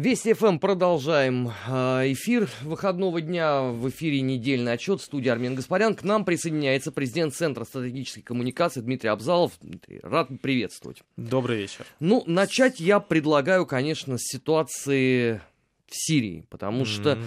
Вести ФМ продолжаем а, эфир выходного дня. В эфире недельный отчет. Студия Армен Гаспарян. К нам присоединяется президент Центра стратегической коммуникации Дмитрий Абзалов. Дмитрий, рад приветствовать. Добрый вечер. Ну, начать я предлагаю, конечно, с ситуации в Сирии, потому mm-hmm. что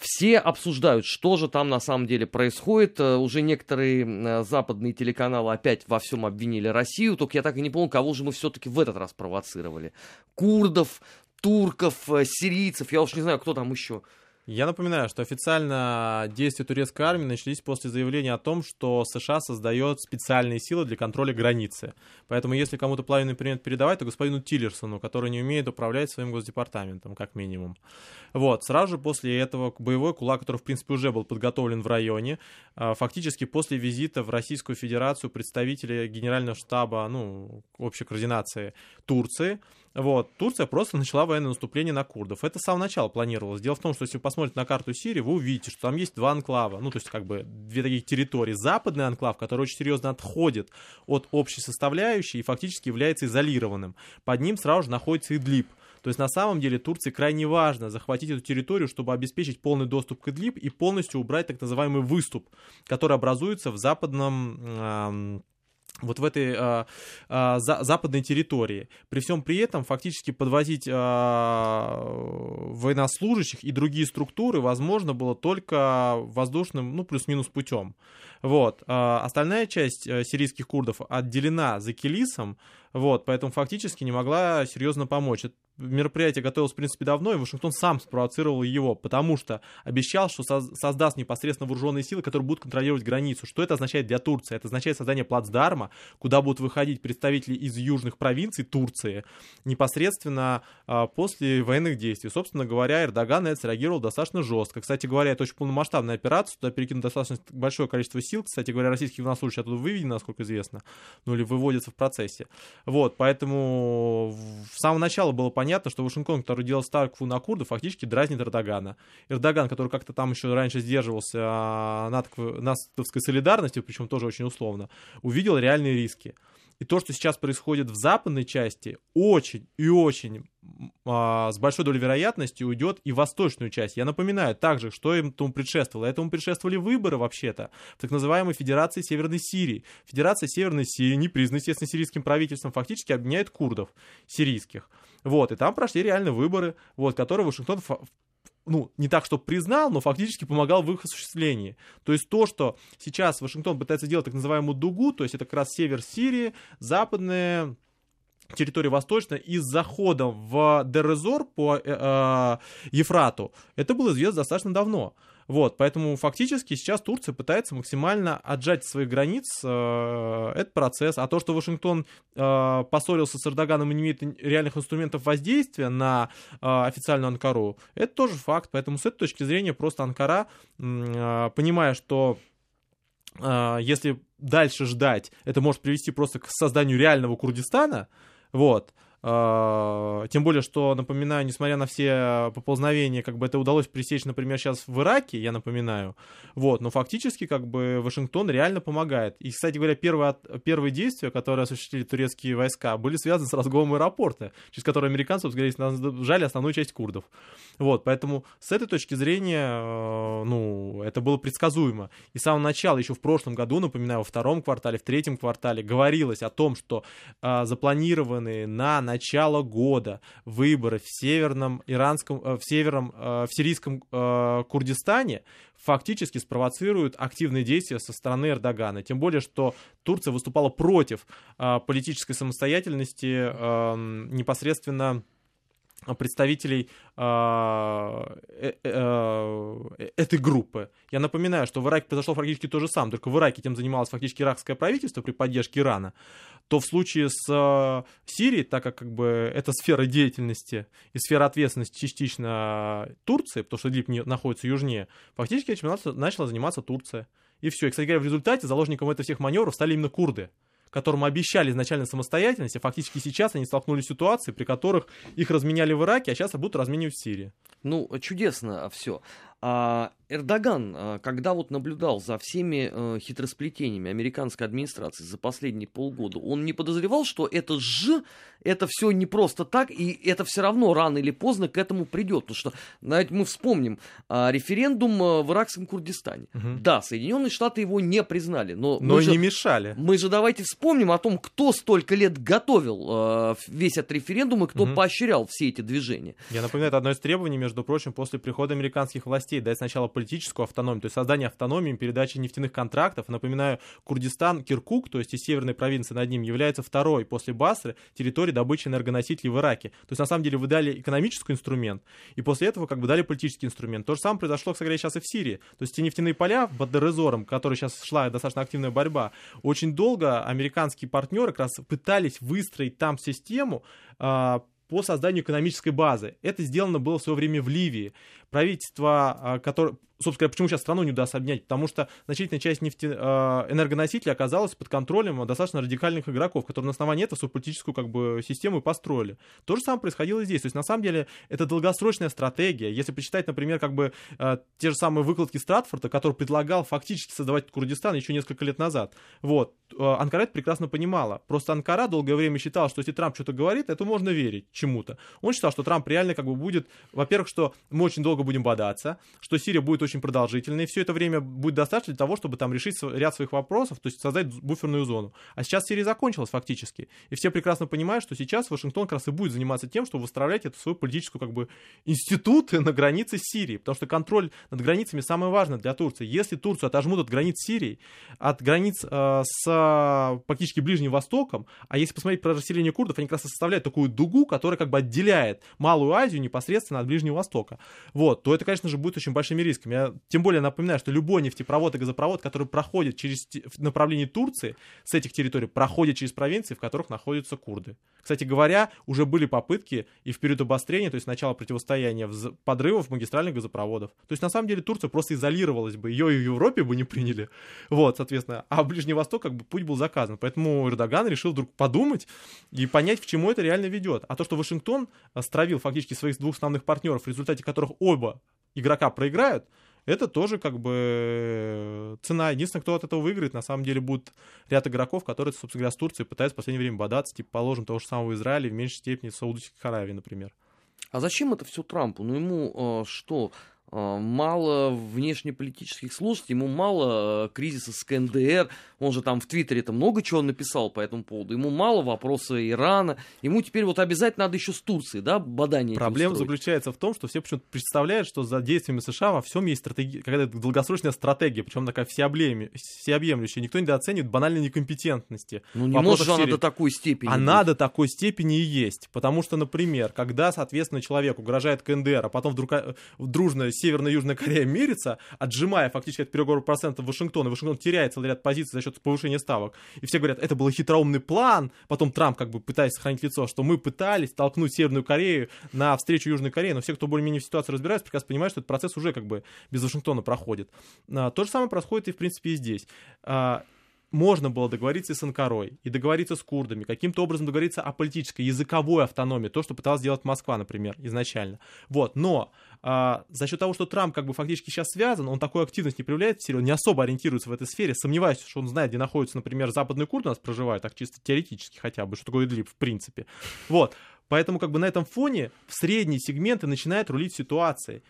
все обсуждают, что же там на самом деле происходит. Э, уже некоторые западные телеканалы опять во всем обвинили Россию, только я так и не понял, кого же мы все-таки в этот раз провоцировали. Курдов, турков, э, сирийцев, я уж не знаю, кто там еще. Я напоминаю, что официально действия турецкой армии начались после заявления о том, что США создает специальные силы для контроля границы. Поэтому если кому-то половину принят передавать, то господину Тиллерсону, который не умеет управлять своим госдепартаментом, как минимум. Вот, сразу же после этого боевой кулак, который, в принципе, уже был подготовлен в районе, а, фактически после визита в Российскую Федерацию представителя Генерального штаба, ну, общей координации Турции, вот, Турция просто начала военное наступление на курдов. Это с самого начала планировалось. Дело в том, что если вы посмотрите на карту Сирии, вы увидите, что там есть два анклава, ну, то есть как бы две таких территории. Западный анклав, который очень серьезно отходит от общей составляющей и фактически является изолированным. Под ним сразу же находится Идлиб. То есть на самом деле Турции крайне важно захватить эту территорию, чтобы обеспечить полный доступ к Идлиб и полностью убрать так называемый выступ, который образуется в западном вот в этой э, э, за, западной территории. При всем при этом фактически подвозить э, военнослужащих и другие структуры возможно было только воздушным, ну, плюс-минус путем. Вот. Э, остальная часть э, сирийских курдов отделена за Килисом, вот, поэтому фактически не могла серьезно помочь мероприятие готовилось, в принципе, давно, и Вашингтон сам спровоцировал его, потому что обещал, что создаст непосредственно вооруженные силы, которые будут контролировать границу. Что это означает для Турции? Это означает создание плацдарма, куда будут выходить представители из южных провинций Турции непосредственно а, после военных действий. Собственно говоря, Эрдоган на это среагировал достаточно жестко. Кстати говоря, это очень полномасштабная операция, туда перекинут достаточно большое количество сил. Кстати говоря, российских военнослужащих оттуда выведены, насколько известно, ну или выводятся в процессе. Вот, поэтому с самого начала было понятно, что Вашингтон, который делал ставку на курдов, фактически дразнит Эрдогана. Эрдоган, который как-то там еще раньше сдерживался а, натовской солидарности, причем тоже очень условно, увидел реальные риски. И то, что сейчас происходит в западной части, очень и очень а, с большой долей вероятности уйдет и в восточную часть. Я напоминаю также, что им этому предшествовало. Этому предшествовали выборы вообще-то в так называемой Федерации Северной Сирии. Федерация Северной Сирии, не признана, естественно, сирийским правительством, фактически объединяет курдов сирийских. Вот, и там прошли реально выборы, вот, которые Вашингтон ну, не так, что признал, но фактически помогал в их осуществлении. То есть то, что сейчас Вашингтон пытается делать так называемую дугу, то есть это как раз север Сирии, западная территория восточная и с заходом в Дерезор по э, э, Ефрату, это было известно достаточно давно. Вот, поэтому фактически сейчас Турция пытается максимально отжать своих границ э, этот процесс. А то, что Вашингтон э, поссорился с Эрдоганом и не имеет реальных инструментов воздействия на э, официальную Анкару, это тоже факт. Поэтому с этой точки зрения просто Анкара, э, понимая, что э, если дальше ждать, это может привести просто к созданию реального Курдистана, вот, а, тем более, что, напоминаю, несмотря на все поползновения, как бы это удалось пресечь, например, сейчас в Ираке, я напоминаю, вот, но фактически, как бы, Вашингтон реально помогает. И, кстати говоря, первые, первые действия, которые осуществили турецкие войска, были связаны с разгромом аэропорта, через который американцы, говоря, жали основную часть курдов. Вот, поэтому с этой точки зрения, э, ну, это было предсказуемо. И с самого начала, еще в прошлом году, напоминаю, во втором квартале, в третьем квартале говорилось о том, что э, запланированные на начало года выборы в северном иранском, э, в северном, э, в сирийском э, Курдистане фактически спровоцируют активные действия со стороны Эрдогана. Тем более, что Турция выступала против политической самостоятельности эм, непосредственно представителей этой группы. Я напоминаю, что в Ираке произошло практически то же самое, только в Ираке тем занималось фактически иракское правительство при поддержке Ирана, то в случае с э, Сирией, так как, как бы это сфера деятельности и сфера ответственности частично Турции, потому что Идлиб находится южнее, фактически этим начала заниматься Турция. И все. И, кстати говоря, в результате заложником этих всех маневров стали именно курды которым обещали изначально самостоятельность, а фактически сейчас они столкнулись с ситуацией, при которых их разменяли в Ираке, а сейчас будут разменивать в Сирии. Ну, чудесно все. А Эрдоган, а, когда вот наблюдал за всеми э, хитросплетениями американской администрации за последние полгода, он не подозревал, что это ж, это все не просто так, и это все равно рано или поздно к этому придет. Потому что, знаете, мы вспомним а, референдум в иракском Курдистане. Угу. Да, Соединенные Штаты его не признали, но... Но же, не мешали. Мы же давайте вспомним о том, кто столько лет готовил весь этот референдум и кто угу. поощрял все эти движения. Я напоминаю, это одно из требований, между прочим, после прихода американских властей, дать сначала политическую автономию, то есть создание автономии, передачи нефтяных контрактов. Напоминаю, Курдистан, Киркук, то есть из северной провинции над ним, является второй после Басры территорией добычи энергоносителей в Ираке. То есть на самом деле вы дали экономический инструмент, и после этого как бы дали политический инструмент. То же самое произошло, кстати сейчас и в Сирии. То есть те нефтяные поля под Дерезором, которые сейчас шла достаточно активная борьба, очень долго американские партнеры как раз пытались выстроить там систему, а, по созданию экономической базы. Это сделано было в свое время в Ливии. Правительство, а, которое, собственно почему сейчас страну не удастся обнять? Потому что значительная часть нефти, э, энергоносителей оказалась под контролем достаточно радикальных игроков, которые на основании этого свою политическую как бы, систему и построили. То же самое происходило и здесь. То есть, на самом деле, это долгосрочная стратегия. Если почитать, например, как бы э, те же самые выкладки Стратфорда, который предлагал фактически создавать Курдистан еще несколько лет назад, вот, Анкара это прекрасно понимала. Просто Анкара долгое время считала, что если Трамп что-то говорит, это можно верить чему-то. Он считал, что Трамп реально как бы будет, во-первых, что мы очень долго будем бодаться, что Сирия будет очень продолжительной, и все это время будет достаточно для того, чтобы там решить ряд своих вопросов, то есть создать буферную зону. А сейчас Сирия закончилась фактически. И все прекрасно понимают, что сейчас Вашингтон как раз и будет заниматься тем, чтобы выстраивать эту свою политическую как бы институт на границе Сирии. Потому что контроль над границами самое важное для Турции. Если Турцию отожмут от границ Сирии, от границ э, с практически Ближним Востоком, а если посмотреть про расселение курдов, они как раз составляют такую дугу, которая как бы отделяет Малую Азию непосредственно от Ближнего Востока. Вот, то это, конечно же, будет очень большими рисками. Я тем более напоминаю, что любой нефтепровод и газопровод, который проходит через направление Турции, с этих территорий, проходит через провинции, в которых находятся курды. Кстати говоря, уже были попытки и в период обострения, то есть начала противостояния подрывов магистральных газопроводов. То есть, на самом деле, Турция просто изолировалась бы, ее и в Европе бы не приняли. Вот, соответственно. А Ближний Восток, как бы, путь был заказан. Поэтому Эрдоган решил вдруг подумать и понять, к чему это реально ведет. А то, что Вашингтон стравил фактически своих двух основных партнеров, в результате которых оба игрока проиграют, это тоже как бы цена. Единственное, кто от этого выиграет, на самом деле, будет ряд игроков, которые, собственно говоря, с Турцией пытаются в последнее время бодаться, типа, положим, того же самого Израиля, в меньшей степени Саудовской Аравии, например. А зачем это все Трампу? Ну ему э, что? А, мало внешнеполитических служб, ему мало э, кризиса с КНДР, он же там в Твиттере там много чего написал по этому поводу, ему мало вопроса Ирана, ему теперь вот обязательно надо еще с Турцией, да, бадание Проблема заключается в том, что все почему-то представляют, что за действиями США во всем есть стратегия, какая-то долгосрочная стратегия, причем такая всеобъемлющая, никто недооценивает банальной некомпетентности. Ну не может же она до такой степени Она быть. до такой степени и есть, потому что, например, когда, соответственно, человек угрожает КНДР, а потом вдруг э, дружно Северная и Южная Корея мирятся, отжимая фактически от переговоров процентов Вашингтона. Вашингтон теряет целый ряд позиций за счет повышения ставок. И все говорят, это был хитроумный план. Потом Трамп как бы пытается сохранить лицо, что мы пытались толкнуть Северную Корею на встречу Южной Кореи. Но все, кто более-менее в ситуации разбирается, прекрасно понимают, что этот процесс уже как бы без Вашингтона проходит. А, то же самое происходит и, в принципе, и здесь а, можно было договориться и с Анкарой, и договориться с курдами, каким-то образом договориться о политической, языковой автономии, то, что пыталась сделать Москва, например, изначально. Вот, но а, за счет того, что Трамп как бы фактически сейчас связан, он такой активность не проявляет он не особо ориентируется в этой сфере, сомневаюсь, что он знает, где находится, например, западные курды у нас проживают, так чисто теоретически хотя бы, что такое Идлиб в принципе. Вот, поэтому как бы на этом фоне в средние сегменты начинает рулить ситуация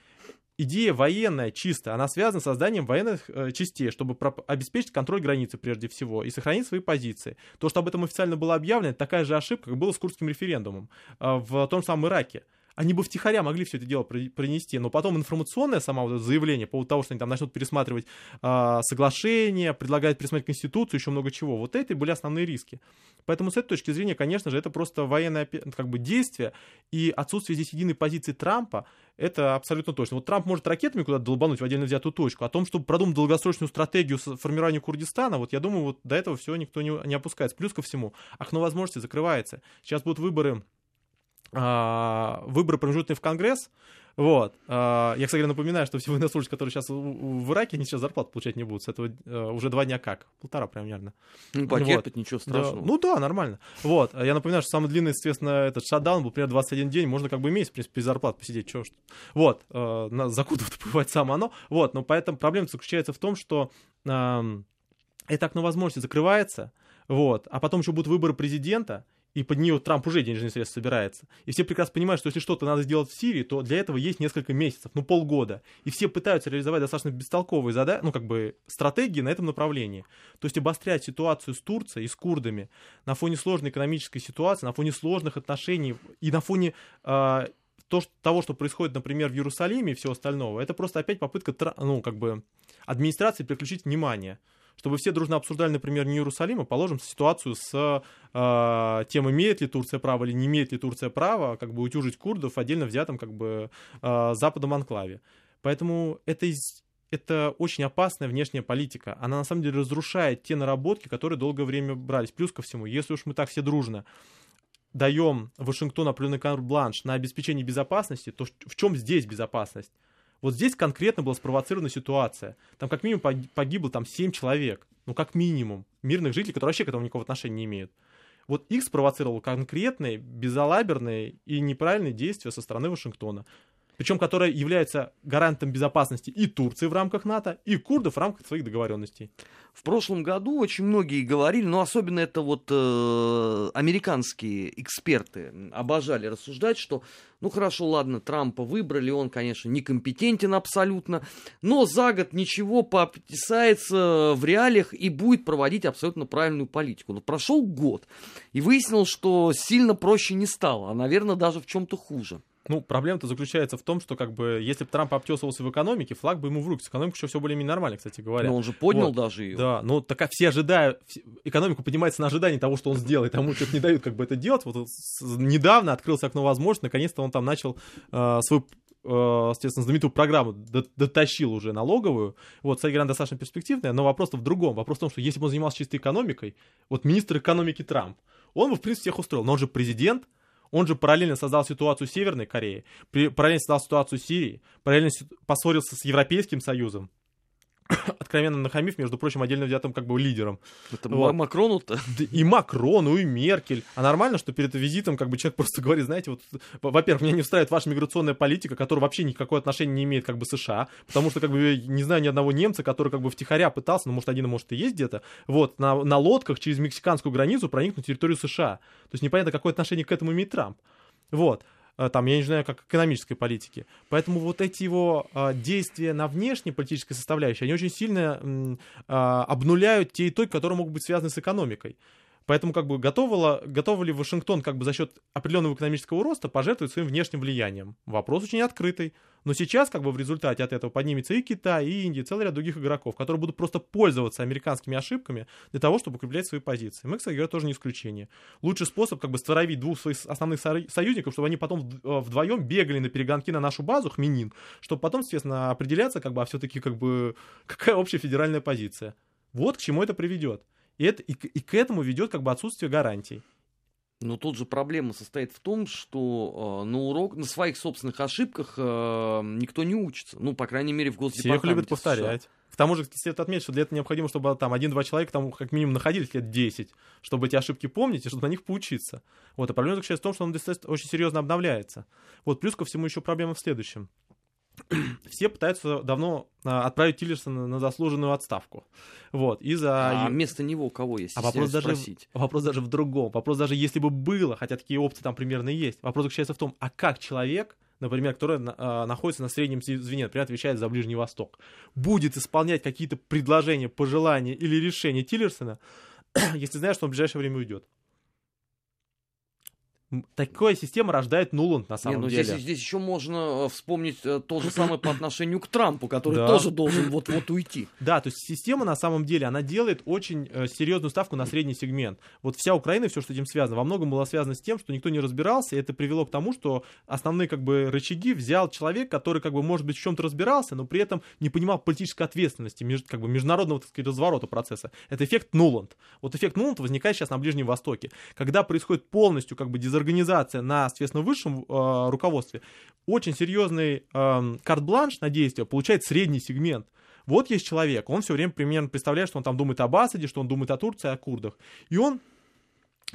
идея военная чисто, она связана с созданием военных э, частей, чтобы обеспечить контроль границы прежде всего и сохранить свои позиции. То, что об этом официально было объявлено, это такая же ошибка, как было с курдским референдумом э, в том самом Ираке они бы втихаря могли все это дело принести, но потом информационное само вот заявление по поводу того, что они там начнут пересматривать э, соглашения, предлагают пересмотреть Конституцию, еще много чего, вот это и были основные риски. Поэтому с этой точки зрения, конечно же, это просто военное как бы, действие, и отсутствие здесь единой позиции Трампа, это абсолютно точно. Вот Трамп может ракетами куда-то долбануть в отдельно взятую точку. О том, чтобы продумать долгосрочную стратегию формирования Курдистана, вот я думаю, вот до этого все никто не, не опускается. Плюс ко всему, окно возможностей закрывается. Сейчас будут выборы а, выборы промежуточные в Конгресс, вот. Я, кстати, напоминаю, что все военнослужащие, которые сейчас в Ираке, они сейчас зарплату получать не будут. С этого уже два дня как? Полтора примерно. Ну, потерпит, вот. ничего страшного. Да. Ну да, нормально. Вот. Я напоминаю, что самый длинный, естественно, этот шатдаун был примерно 21 день. Можно как бы месяц, в принципе, без зарплаты посидеть. Чего что. Вот. На закутывать бывает само оно. Вот. Но поэтому проблема заключается в том, что это окно возможности закрывается, вот, а потом еще будут выборы президента, и под нее Трамп уже денежные средства собирается. И все прекрасно понимают, что если что-то надо сделать в Сирии, то для этого есть несколько месяцев, ну полгода. И все пытаются реализовать достаточно бестолковые задачи, ну как бы стратегии на этом направлении. То есть обострять ситуацию с Турцией и с курдами на фоне сложной экономической ситуации, на фоне сложных отношений и на фоне э, то, что, того, что происходит, например, в Иерусалиме и всего остального, это просто опять попытка, ну как бы администрации переключить внимание чтобы все дружно обсуждали, например, не Иерусалим, а положим ситуацию с э, тем, имеет ли Турция право или не имеет ли Турция право как бы утюжить курдов отдельно взятом как бы э, западном анклаве. Поэтому это из это очень опасная внешняя политика. Она на самом деле разрушает те наработки, которые долгое время брались. Плюс ко всему, если уж мы так все дружно даем Вашингтону определенный карт-бланш на обеспечение безопасности, то в чем здесь безопасность? Вот здесь конкретно была спровоцирована ситуация. Там как минимум погибло там 7 человек. Ну, как минимум. Мирных жителей, которые вообще к этому никакого отношения не имеют. Вот их спровоцировало конкретные, безалаберные и неправильные действия со стороны Вашингтона причем которая является гарантом безопасности и Турции в рамках НАТО, и курдов в рамках своих договоренностей. В прошлом году очень многие говорили, но особенно это вот э, американские эксперты обожали рассуждать, что ну хорошо, ладно, Трампа выбрали, он, конечно, некомпетентен абсолютно, но за год ничего пописается в реалиях и будет проводить абсолютно правильную политику. Но прошел год, и выяснилось, что сильно проще не стало, а, наверное, даже в чем-то хуже. Ну, проблема-то заключается в том, что, как бы, если бы Трамп обтесывался в экономике, флаг бы ему в руки. С экономикой еще все более-менее нормально, кстати говоря. Но он же поднял вот. даже ее. Да, ну, так как все ожидают, экономику поднимается на ожидании того, что он сделает, тому что не дают как бы это делать. Вот недавно открылось окно возможности, наконец-то он там начал э, свой э, соответственно, знаменитую программу дотащил уже налоговую. Вот, кстати говоря, достаточно перспективная, но вопрос в другом. Вопрос в том, что если бы он занимался чистой экономикой, вот министр экономики Трамп, он бы, в принципе, всех устроил. Но он же президент, он же параллельно создал ситуацию Северной Корее, параллельно создал ситуацию Сирии, параллельно поссорился с Европейским Союзом, откровенно нахамив, между прочим, отдельно взятым как бы лидером. Это вот. Макрону-то? И Макрону, и Меркель. А нормально, что перед визитом как бы человек просто говорит, знаете, вот, во-первых, меня не устраивает ваша миграционная политика, которая вообще никакого отношения не имеет как бы США, потому что как бы не знаю ни одного немца, который как бы втихаря пытался, ну, может, один, может, и есть где-то, вот, на, на лодках через мексиканскую границу проникнуть на территорию США. То есть непонятно, какое отношение к этому имеет Трамп. Вот. Э, там, я не знаю, как экономической политики. Поэтому вот эти его э, действия на внешней политической составляющей, они очень сильно э, обнуляют те итоги, которые могут быть связаны с экономикой. Поэтому как бы готов, готов ли Вашингтон как бы за счет определенного экономического роста пожертвовать своим внешним влиянием? Вопрос очень открытый. Но сейчас как бы в результате от этого поднимется и Китай, и Индия, целый ряд других игроков, которые будут просто пользоваться американскими ошибками для того, чтобы укреплять свои позиции. Мы, кстати говоря, тоже не исключение. Лучший способ как бы створовить двух своих основных союзников, чтобы они потом э, вдвоем бегали на перегонки на нашу базу, Хминин, чтобы потом, естественно, определяться, как бы, а все-таки как бы какая общая федеральная позиция. Вот к чему это приведет. И, это, и, и к этому ведет как бы отсутствие гарантий. Но тут же проблема состоит в том, что э, на урок, на своих собственных ошибках э, никто не учится. Ну, по крайней мере, в Госдепартаменте Все их любят повторять. США. К тому же, следует отметить, что для этого необходимо, чтобы там один-два человека там как минимум находились лет 10, чтобы эти ошибки помнить и чтобы на них поучиться. Вот, а проблема заключается в том, что он очень серьезно обновляется. Вот, плюс ко всему еще проблема в следующем. все пытаются давно а, отправить Тиллерсона на заслуженную отставку. Вот, из-за... А вместо него кого есть? А вопрос даже, спросить. вопрос даже в другом. Вопрос даже если бы было, хотя такие опции там примерно есть. Вопрос заключается в том, а как человек, например, который а, находится на среднем звене, например, отвечает за Ближний Восток, будет исполнять какие-то предложения, пожелания или решения Тиллерсона, если знаешь, что он в ближайшее время уйдет? Такая система рождает Нуланд на самом Не, ну деле. Здесь, здесь еще можно э, вспомнить э, то же самое по отношению к Трампу, который да. тоже должен вот-вот уйти. Да, то есть система на самом деле, она делает очень э, серьезную ставку на средний сегмент. Вот вся Украина, все, что с этим связано, во многом было связано с тем, что никто не разбирался, и это привело к тому, что основные как бы рычаги взял человек, который как бы, может быть, в чем-то разбирался, но при этом не понимал политической ответственности, как бы международного, так сказать, разворота процесса. Это эффект Нуланд. Вот эффект Нуланд возникает сейчас на Ближнем Востоке. Когда происходит полностью как бы дезорганизация дезорганизация на, соответственно, высшем э, руководстве, очень серьезный э, карт-бланш на действие получает средний сегмент. Вот есть человек, он все время примерно представляет, что он там думает об Асаде, что он думает о Турции, о курдах. И он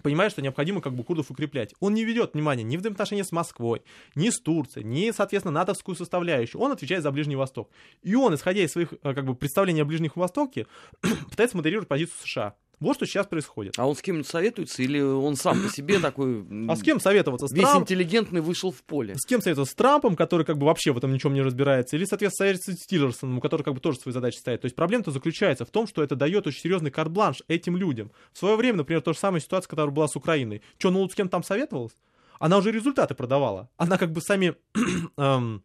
понимает, что необходимо как бы курдов укреплять. Он не ведет внимания ни в отношении с Москвой, ни с Турцией, ни, соответственно, натовскую составляющую. Он отвечает за Ближний Восток. И он, исходя из своих э, как бы, представлений о Ближнем Востоке, пытается модерировать позицию США. Вот что сейчас происходит. А он с кем-нибудь советуется или он сам по себе такой... А с кем советоваться? С весь Трамп... интеллигентный вышел в поле. С кем советоваться? С Трампом, который как бы вообще в этом ничем не разбирается, или, соответственно, советоваться с Тиллерсоном, который как бы тоже свои задачи ставит. То есть проблема-то заключается в том, что это дает очень серьезный карт-бланш этим людям. В свое время, например, та же самая ситуация, которая была с Украиной. Что, ну с кем там советовалась? Она уже результаты продавала. Она как бы сами эм,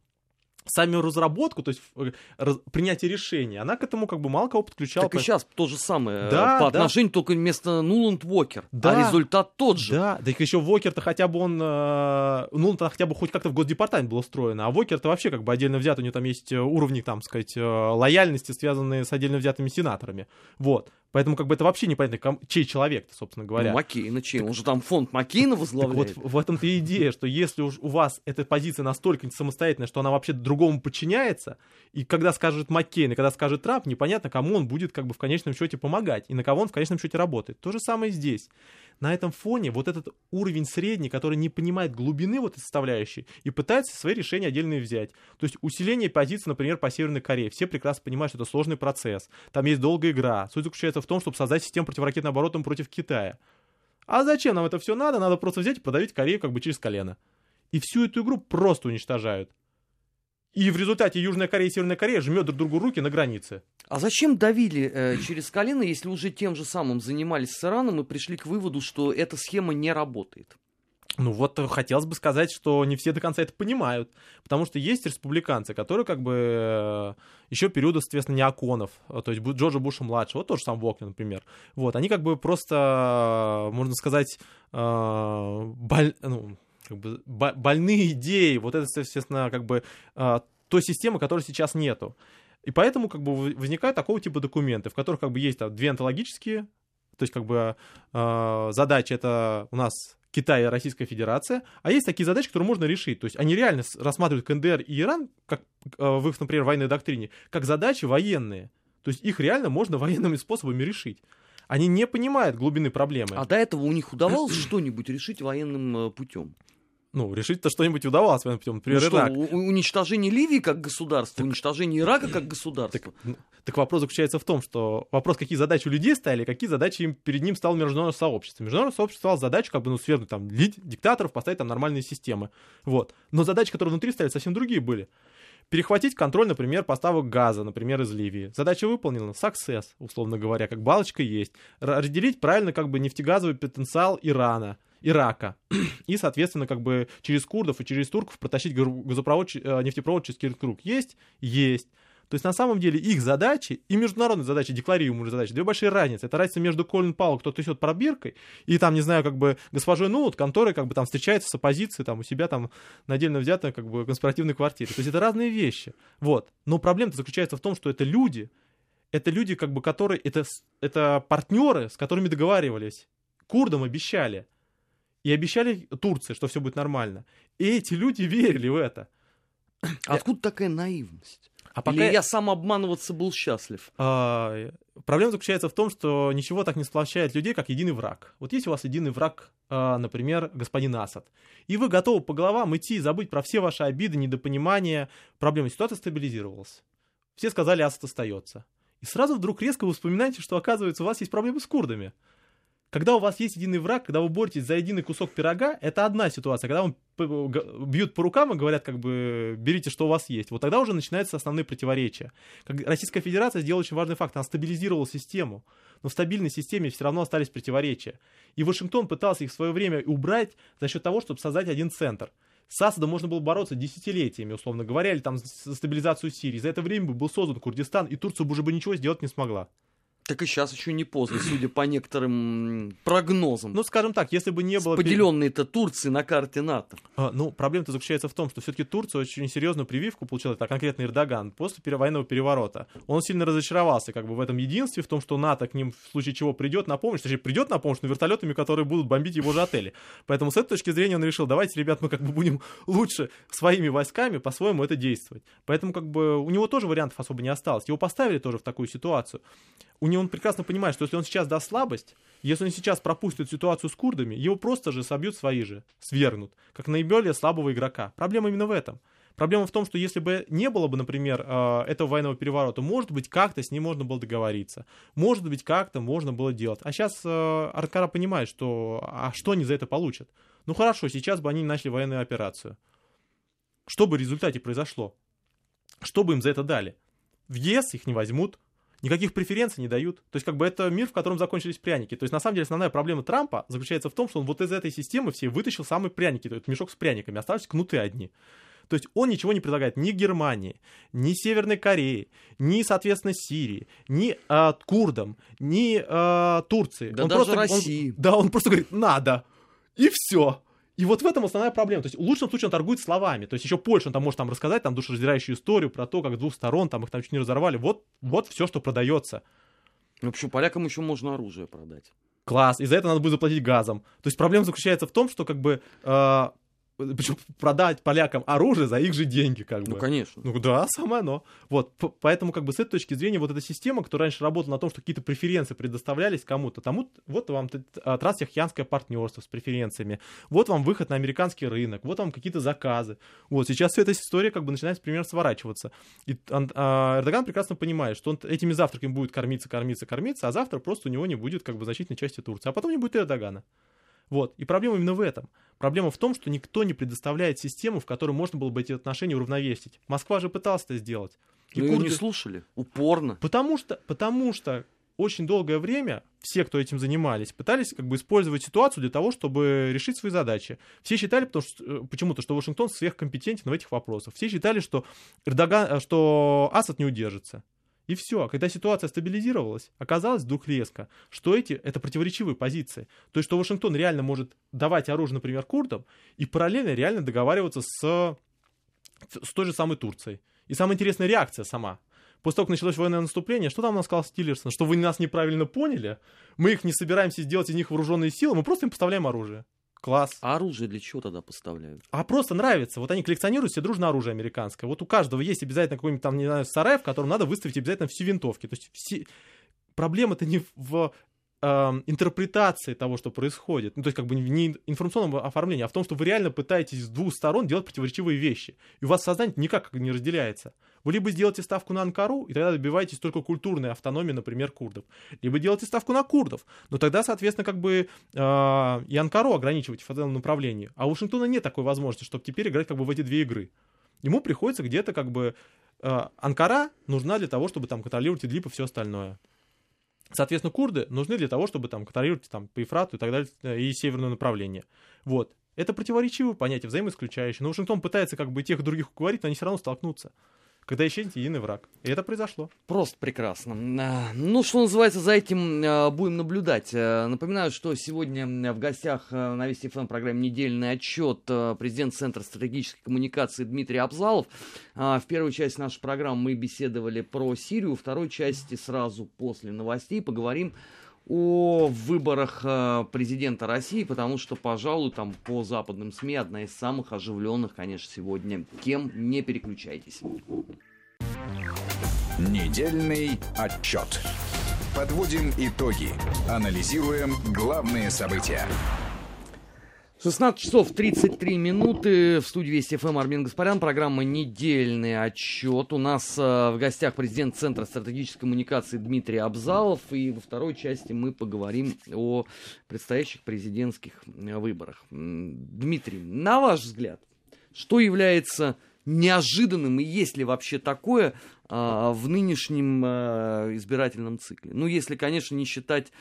сами разработку, то есть э, раз, принятие решения, она к этому как бы мало кого подключала. Так и сейчас то же самое. Да, по да. отношению только вместо Нуланд Вокер. А да, а результат тот же. Да, да еще Вокер-то хотя бы он, э, Нуланд хотя бы хоть как-то в Госдепартамент был устроен, а Вокер-то вообще как бы отдельно взят, у него там есть э, уровни, там, сказать, лояльности, связанные с отдельно взятыми сенаторами. Вот. Поэтому как бы это вообще непонятно, чей человек, собственно говоря. Ну, Маккейна чей? Так, Он же там фонд Маккейна возглавляет. Вот в этом-то и идея, что если уж у вас эта позиция настолько самостоятельная, что она вообще другому подчиняется, и когда скажет Маккейн, и когда скажет Трамп, непонятно, кому он будет как бы в конечном счете помогать, и на кого он в конечном счете работает. То же самое здесь на этом фоне вот этот уровень средний, который не понимает глубины вот этой составляющей и пытается свои решения отдельные взять. То есть усиление позиции, например, по Северной Корее. Все прекрасно понимают, что это сложный процесс. Там есть долгая игра. Суть заключается в том, чтобы создать систему противоракетного оборота против Китая. А зачем нам это все надо? Надо просто взять и подавить Корею как бы через колено. И всю эту игру просто уничтожают. И в результате Южная Корея и Северная Корея жмет друг другу руки на границе. А зачем давили э, через колено, если уже тем же самым занимались с Ираном и пришли к выводу, что эта схема не работает? Ну вот хотелось бы сказать, что не все до конца это понимают, потому что есть республиканцы, которые как бы э, еще периода, соответственно, неоконов, э, то есть Джорджа Буша младшего, вот тоже сам Вокли, например, вот, они как бы просто, можно сказать, э, боль, ну, как бы больные идеи, вот это, естественно, как бы а, той системы, которой сейчас нету. И поэтому как бы возникают такого типа документы, в которых как бы есть там, две онтологические, то есть как бы э, задачи это у нас Китай и Российская Федерация, а есть такие задачи, которые можно решить. То есть они реально рассматривают КНДР и Иран, как э, в их, например, военной доктрине, как задачи военные. То есть их реально можно военными способами решить. Они не понимают глубины проблемы. А до этого у них удавалось что-нибудь решить военным э, путем? Ну, решить-то что-нибудь удавалось. Например, ну, Ирак. Что, уничтожение Ливии как государства, так, уничтожение Ирака как государства. Так, ну, так вопрос заключается в том, что вопрос, какие задачи у людей стояли, какие задачи им, перед ним стало международное сообщество. Международное сообщество стало задачу, как бы, ну, свергнуть там диктаторов, поставить там нормальные системы. Вот. Но задачи, которые внутри стояли, совсем другие были. Перехватить контроль, например, поставок газа, например, из Ливии. Задача выполнена, success, условно говоря, как балочка есть. Разделить правильно как бы нефтегазовый потенциал Ирана Ирака. И, соответственно, как бы через курдов и через турков протащить газопровод, э, нефтепровод через Киркрук. Есть? Есть. То есть, на самом деле, их задачи и международные задачи, декларируемые задачи, две большие разницы. Это разница между Колин Пауэлл, кто трясет пробиркой, и там, не знаю, как бы госпожой Ноут, которая как бы там встречается с оппозицией там у себя там на отдельно взятой как бы конспиративной квартире. То есть, это разные вещи. Вот. Но проблема заключается в том, что это люди, это люди, как бы, которые, это, это партнеры, с которыми договаривались. Курдам обещали – и обещали Турции, что все будет нормально. И эти люди верили в это. Откуда такая наивность? А пока... Или я сам обманываться был счастлив? А, проблема заключается в том, что ничего так не сплощает людей, как единый враг. Вот есть у вас единый враг, а, например, господин Асад, и вы готовы по головам идти и забыть про все ваши обиды, недопонимания, проблемы. Ситуация стабилизировалась. Все сказали, Асад остается. И сразу вдруг резко вы вспоминаете, что, оказывается, у вас есть проблемы с курдами. Когда у вас есть единый враг, когда вы боретесь за единый кусок пирога, это одна ситуация. Когда вам бьют по рукам и говорят, как бы, берите, что у вас есть. Вот тогда уже начинаются основные противоречия. Как Российская Федерация сделала очень важный факт. Она стабилизировала систему. Но в стабильной системе все равно остались противоречия. И Вашингтон пытался их в свое время убрать за счет того, чтобы создать один центр. С Асадом можно было бороться десятилетиями, условно говоря, или там за стабилизацию Сирии. За это время был создан Курдистан, и Турция бы уже бы ничего сделать не смогла. Так и сейчас еще не поздно, судя по некоторым прогнозам. Ну, скажем так, если бы не было... Поделенной-то Турции на карте НАТО. А, ну, проблема-то заключается в том, что все-таки Турция очень серьезную прививку получила, это конкретно Эрдоган, после военного переворота. Он сильно разочаровался как бы в этом единстве, в том, что НАТО к ним в случае чего придет на помощь, точнее, придет на помощь, но вертолетами, которые будут бомбить его же отели. Поэтому с этой точки зрения он решил, давайте, ребят, мы как бы будем лучше своими войсками по-своему это действовать. Поэтому как бы у него тоже вариантов особо не осталось. Его поставили тоже в такую ситуацию у него он прекрасно понимает, что если он сейчас даст слабость, если он сейчас пропустит ситуацию с курдами, его просто же собьют свои же, свергнут, как наиболее слабого игрока. Проблема именно в этом. Проблема в том, что если бы не было бы, например, э, этого военного переворота, может быть, как-то с ним можно было договориться. Может быть, как-то можно было делать. А сейчас э, Аркара понимает, что а что они за это получат? Ну хорошо, сейчас бы они начали военную операцию. Что бы в результате произошло? Что бы им за это дали? В ЕС их не возьмут, никаких преференций не дают. То есть, как бы это мир, в котором закончились пряники. То есть, на самом деле, основная проблема Трампа заключается в том, что он вот из этой системы все вытащил самые пряники, то есть мешок с пряниками, остались кнуты одни. То есть он ничего не предлагает ни Германии, ни Северной Корее, ни, соответственно, Сирии, ни э, курдам, ни э, Турции. Да он даже просто, России. Он, да, он просто говорит, надо. И все. И вот в этом основная проблема. То есть в лучшем случае он торгует словами. То есть еще Польша, он там может там рассказать там душераздирающую историю про то, как с двух сторон там их там чуть не разорвали. Вот, вот все, что продается. В общем, полякам еще можно оружие продать. Класс. И за это надо будет заплатить газом. То есть проблема заключается в том, что как бы э, причем продать полякам оружие за их же деньги, как бы. Ну, конечно. Ну да, самое оно. Вот, поэтому как бы с этой точки зрения вот эта система, которая раньше работала на том, что какие-то преференции предоставлялись кому-то, тому вот вам а, трансяхьянское партнерство с преференциями, вот вам выход на американский рынок, вот вам какие-то заказы. Вот, сейчас вся эта история как бы начинает примерно сворачиваться. И а, Эрдоган прекрасно понимает, что он этими завтраками будет кормиться, кормиться, кормиться, а завтра просто у него не будет как бы значительной части Турции, а потом не будет Эрдогана. Вот. И проблема именно в этом. Проблема в том, что никто не предоставляет систему, в которой можно было бы эти отношения уравновесить. Москва же пыталась это сделать. И курды... не слушали. Упорно. Потому что, потому что очень долгое время все, кто этим занимались, пытались как бы использовать ситуацию для того, чтобы решить свои задачи. Все считали потому что, э, почему-то, что Вашингтон сверхкомпетентен в этих вопросах. Все считали, что, Эрдоган, э, что Асад не удержится. И все. А когда ситуация стабилизировалась, оказалось вдруг резко, что эти это противоречивые позиции. То есть, что Вашингтон реально может давать оружие, например, курдам, и параллельно реально договариваться с, с той же самой Турцией. И самая интересная реакция сама. После того, как началось военное наступление, что там нам сказал Стиллерсон? Что вы нас неправильно поняли, мы их не собираемся сделать из них вооруженные силы, мы просто им поставляем оружие. Класс. А оружие для чего тогда поставляют? А просто нравится. Вот они коллекционируют все дружно оружие американское. Вот у каждого есть обязательно какой-нибудь там, не знаю, сарай, в котором надо выставить обязательно все винтовки. То есть все... проблема-то не в интерпретации того, что происходит. Ну, то есть, как бы не информационном оформлении, а в том, что вы реально пытаетесь с двух сторон делать противоречивые вещи. И у вас сознание никак не разделяется. Вы либо сделаете ставку на Анкару, и тогда добиваетесь только культурной автономии, например, курдов. Либо делаете ставку на курдов, но тогда, соответственно, как бы э, и Анкару ограничиваете в этом направлении. А у Вашингтона нет такой возможности, чтобы теперь играть как бы в эти две игры. Ему приходится где-то как бы... Э, Анкара нужна для того, чтобы там контролировать Идлиб и все остальное. Соответственно, курды нужны для того, чтобы там контролировать там по Ефрату и так далее, э, и северное направление. Вот. Это противоречивые понятия, взаимоисключающие. Но Вашингтон пытается как бы тех и других уговорить, но они все равно столкнутся когда исчезнет единый враг. И это произошло. Просто прекрасно. А, ну, что называется, за этим а, будем наблюдать. А, напоминаю, что сегодня в гостях на Вести ФМ программе «Недельный отчет» президент Центра стратегической коммуникации Дмитрий Абзалов. В первой части нашей программы мы беседовали про Сирию, в второй части сразу после новостей поговорим о выборах э, президента России, потому что, пожалуй, там по западным СМИ одна из самых оживленных, конечно, сегодня Кем Не переключайтесь. Недельный отчет. Подводим итоги. Анализируем главные события. 16 часов 33 минуты. В студии Вести ФМ Армин Гаспарян. Программа «Недельный отчет». У нас э, в гостях президент Центра стратегической коммуникации Дмитрий Абзалов. И во второй части мы поговорим о предстоящих президентских э, выборах. Дмитрий, на ваш взгляд, что является неожиданным и есть ли вообще такое а, в нынешнем избирательном цикле? Ну, если, конечно, не считать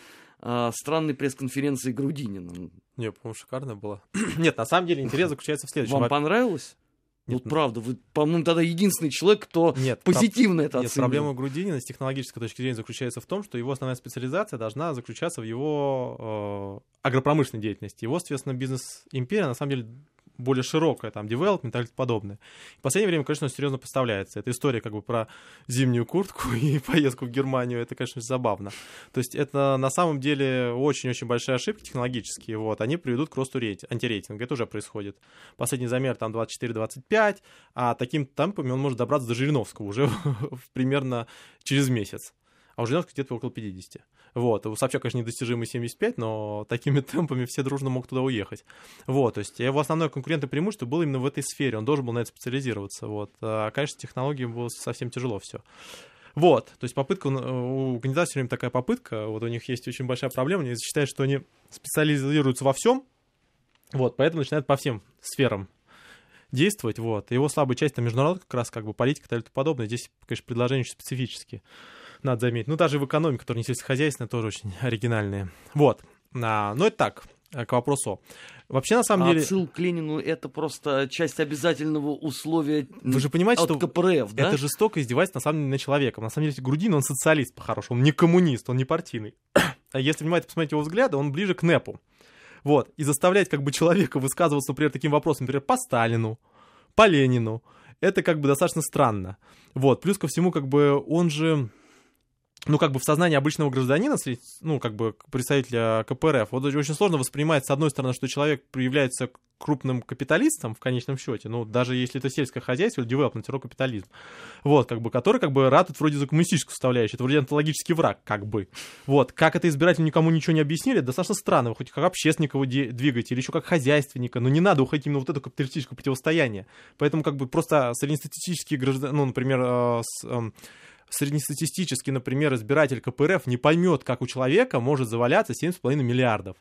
а, странной пресс-конференции Грудинина. Не, по-моему, шикарно было. Нет, на самом деле интерес заключается в следующем. Вам понравилось? Вот правда, вы, по-моему, тогда единственный человек, кто Нет, позитивно это Нет, оценил. проблема Грудинина с технологической точки зрения заключается в том, что его основная специализация должна заключаться в его э, агропромышленной деятельности. Его, соответственно, бизнес-империя, на самом деле, более широкая, там, development и так подобное. В последнее время, конечно, серьезно поставляется. Эта история как бы про зимнюю куртку и поездку в Германию, это, конечно, забавно. То есть это на самом деле очень-очень большие ошибки технологические, вот, они приведут к росту рейт... антирейтинга, это уже происходит. Последний замер там 24-25, а таким темпами он может добраться до Жириновского уже примерно через месяц а у Жириновского где-то около 50. Вот. У Собчак, конечно, недостижимый 75, но такими темпами все дружно могут туда уехать. Вот. То есть его основное конкурентное преимущество было именно в этой сфере. Он должен был на это специализироваться. Вот. А, конечно, технологии было совсем тяжело все. Вот, то есть попытка, у кандидатов все время такая попытка, вот у них есть очень большая проблема, они считают, что они специализируются во всем, вот, поэтому начинают по всем сферам действовать, вот. Его слабая часть это международная как раз как бы политика и тому подобное. Здесь, конечно, предложения очень специфические надо заметить. Ну, даже в экономике, которая не сельскохозяйственная, тоже очень оригинальные. Вот. А, ну, это так, э, к вопросу. Вообще, на самом а деле... отсыл к Ленину — это просто часть обязательного условия Вы же понимаете, от что КПРФ, да? это жестоко издевается, на самом деле, над человеком. На самом деле, Грудин, он социалист по-хорошему, он не коммунист, он не партийный. А если внимательно посмотреть его взгляды, он ближе к НЭПу. Вот. И заставлять как бы человека высказываться, например, таким вопросом, например, по Сталину, по Ленину, это как бы достаточно странно. Вот. Плюс ко всему, как бы он же ну, как бы в сознании обычного гражданина, ну, как бы представителя КПРФ, вот очень сложно воспринимать, с одной стороны, что человек является крупным капиталистом в конечном счете, ну, даже если это сельское хозяйство или девелопмент, капитализм, вот, как бы, который, как бы, ратует вроде за коммунистическую составляющую, это вроде онтологический враг, как бы. Вот, как это избиратель никому ничего не объяснили, достаточно странно, вы хоть как общественника вы двигаете, или еще как хозяйственника, но не надо уходить именно вот это капиталистическое противостояние. Поэтому, как бы, просто среднестатистические граждане, ну, например, э, с, э, среднестатистический, например, избиратель КПРФ не поймет, как у человека может заваляться 7,5 миллиардов.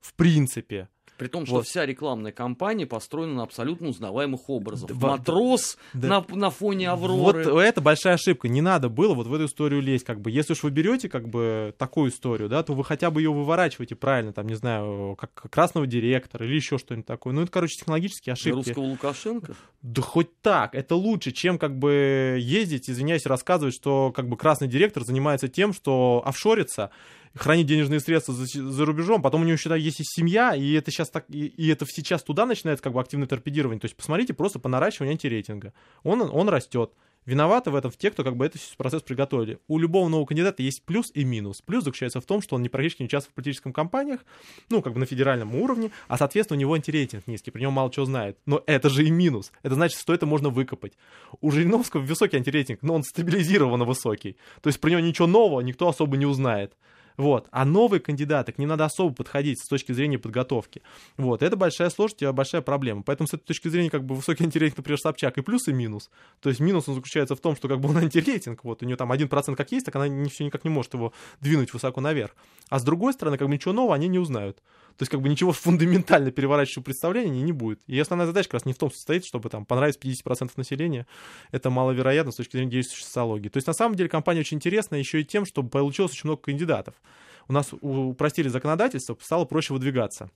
В принципе. При том, что вот. вся рекламная кампания построена на абсолютно узнаваемых образах. Да, Матрос да, на, на фоне Авроры. Вот это большая ошибка. Не надо было вот в эту историю лезть. Как бы. Если уж вы берете как бы такую историю, да, то вы хотя бы ее выворачиваете правильно, там, не знаю, как красного директора или еще что-нибудь такое. Ну, это, короче, технологические ошибки. Русского Лукашенко? Да хоть так. Это лучше, чем как бы ездить, извиняюсь, рассказывать, что как бы красный директор занимается тем, что офшорится, хранить денежные средства за, за рубежом, потом у него еще есть и семья, и это сейчас так, и, и это сейчас туда начинается как бы активное торпедирование. То есть посмотрите просто по наращиванию антирейтинга. Он, он растет. Виноваты в этом те, кто как бы этот процесс приготовили. У любого нового кандидата есть плюс и минус. Плюс заключается в том, что он не практически не участвует в политических кампаниях, ну, как бы на федеральном уровне, а, соответственно, у него антирейтинг низкий, при нем мало чего знает. Но это же и минус. Это значит, что это можно выкопать. У Жириновского высокий антирейтинг, но он стабилизированно высокий. То есть при нем ничего нового никто особо не узнает. Вот. А новые кандидаты, к ним надо особо подходить с точки зрения подготовки. Вот. Это большая сложность и большая проблема. Поэтому с этой точки зрения как бы высокий антирейтинг, например, Собчак и плюс, и минус. То есть минус он заключается в том, что как бы он антирейтинг, вот у нее там 1% как есть, так она все никак не может его двинуть высоко наверх. А с другой стороны, как бы ничего нового они не узнают. То есть как бы ничего фундаментально переворачивающего представления не, будет. И основная задача как раз не в том состоит, чтобы там понравиться 50% населения. Это маловероятно с точки зрения действующей социологии. То есть на самом деле компания очень интересная еще и тем, что получилось очень много кандидатов. У нас упростили законодательство, стало проще выдвигаться.